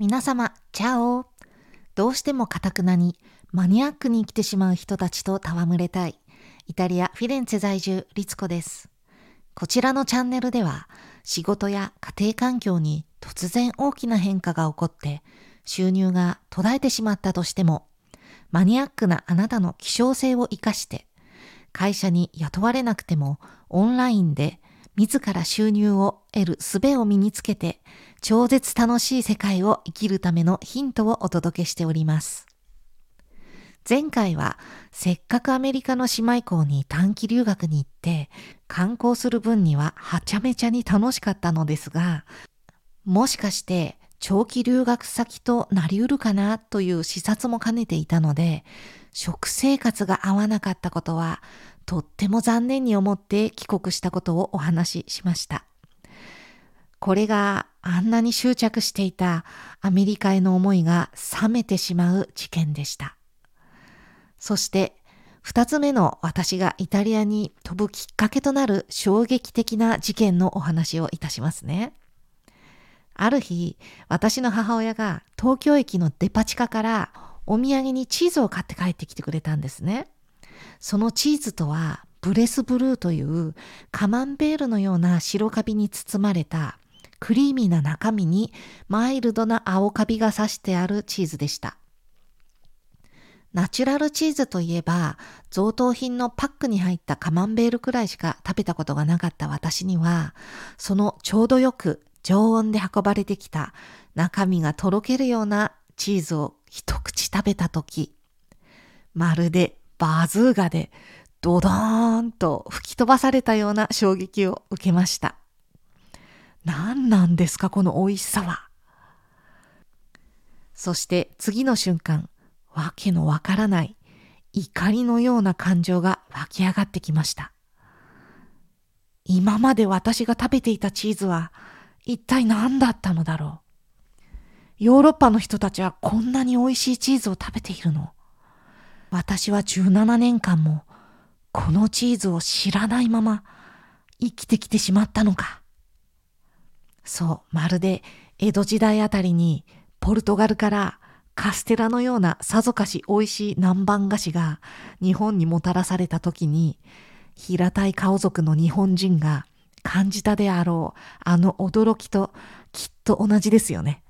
皆様、チャオどうしてもカタクナにマニアックに生きてしまう人たちと戯れたい。イタリア・フィレンツェ在住、リツコです。こちらのチャンネルでは、仕事や家庭環境に突然大きな変化が起こって、収入が途絶えてしまったとしても、マニアックなあなたの希少性を活かして、会社に雇われなくてもオンラインで自ら収入を得る術を身につけて、超絶楽しい世界を生きるためのヒントをお届けしております。前回はせっかくアメリカの姉妹校に短期留学に行って観光する分にははちゃめちゃに楽しかったのですが、もしかして長期留学先となりうるかなという視察も兼ねていたので、食生活が合わなかったことはとっても残念に思って帰国したことをお話ししました。これがあんなに執着していたアメリカへの思いが冷めてしまう事件でした。そして二つ目の私がイタリアに飛ぶきっかけとなる衝撃的な事件のお話をいたしますね。ある日、私の母親が東京駅のデパ地下からお土産にチーズを買って帰ってきてくれたんですね。そのチーズとはブレスブルーというカマンベールのような白カビに包まれたクリーミーな中身にマイルドな青カビが刺してあるチーズでした。ナチュラルチーズといえば、贈答品のパックに入ったカマンベールくらいしか食べたことがなかった私には、そのちょうどよく常温で運ばれてきた中身がとろけるようなチーズを一口食べたとき、まるでバズーガでドドーンと吹き飛ばされたような衝撃を受けました。何なんですかこの美味しさは。そして次の瞬間、わけのわからない怒りのような感情が湧き上がってきました。今まで私が食べていたチーズは一体何だったのだろう。ヨーロッパの人たちはこんなに美味しいチーズを食べているの？私は17年間もこのチーズを知らないまま生きてきてしまったのか。そう、まるで江戸時代あたりにポルトガルからカステラのようなさぞかし美味しい南蛮菓子が日本にもたらされた時に平たい顔族の日本人が感じたであろうあの驚きときっと同じですよね。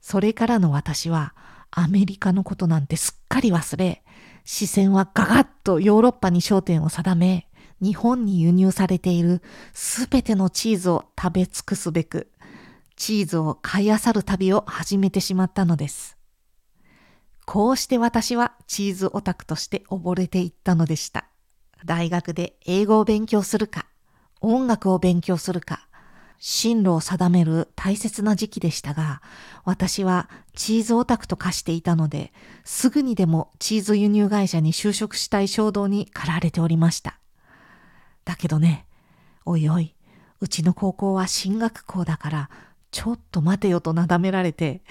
それからの私はアメリカのことなんてすっかり忘れ視線はガガッとヨーロッパに焦点を定め日本に輸入されているすべてのチーズを食べ尽くすべくチーズを買い漁る旅を始めてしまったのです。こうして私はチーズオタクとして溺れていったのでした。大学で英語を勉強するか、音楽を勉強するか、進路を定める大切な時期でしたが、私はチーズオタクと化していたので、すぐにでもチーズ輸入会社に就職したい衝動に駆られておりました。だけどね、おいおい、うちの高校は進学校だからちょっと待てよとなだめられて、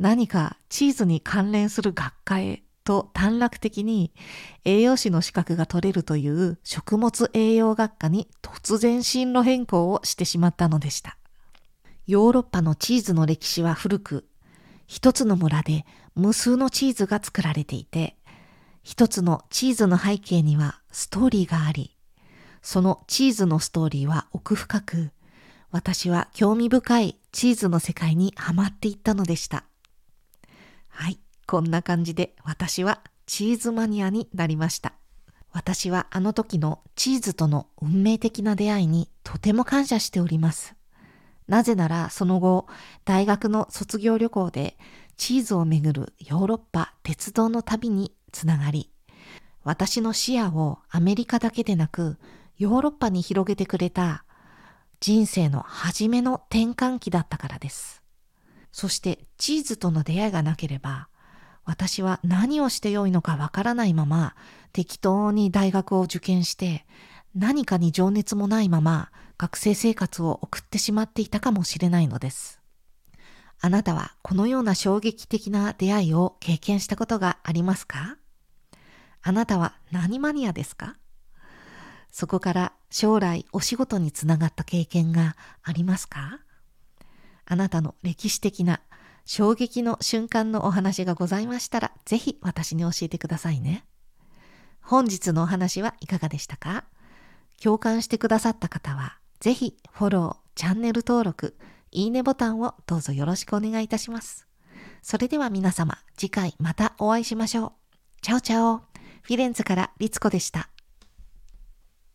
何かチーズに関連する学科へと短絡的に栄養士の資格が取れるという食物栄養学科に突然進路変更をしてしまったのでした。ヨーロッパのチーズの歴史は古く、一つの村で無数のチーズが作られていて、一つのチーズの背景にはストーリーがあり、そのチーズのストーリーは奥深く、私は興味深いチーズの世界にはまっていったのでした。はい、こんな感じで私はチーズマニアになりました。私はあの時のチーズとの運命的な出会いにとても感謝しております。なぜならその後、大学の卒業旅行でチーズをめぐるヨーロッパ鉄道の旅につながり、私の視野をアメリカだけでなくヨーロッパに広げてくれた人生の初めの転換期だったからです。そしてチーズとの出会いがなければ、私は何をしてよいのかわからないまま適当に大学を受験して何かに情熱もないまま学生生活を送ってしまっていたかもしれないのです。あなたはこのような衝撃的な出会いを経験したことがありますか？あなたは何マニアですか？そこから将来お仕事につながった経験がありますか？あなたの歴史的な衝撃の瞬間のお話がございましたら、ぜひ私に教えてくださいね。本日のお話はいかがでしたか？共感してくださった方は、ぜひフォロー、チャンネル登録、いいねボタンをどうぞよろしくお願いいたします。それでは皆様、次回またお会いしましょう。チャオチャオ。フィレンツからリツコでした。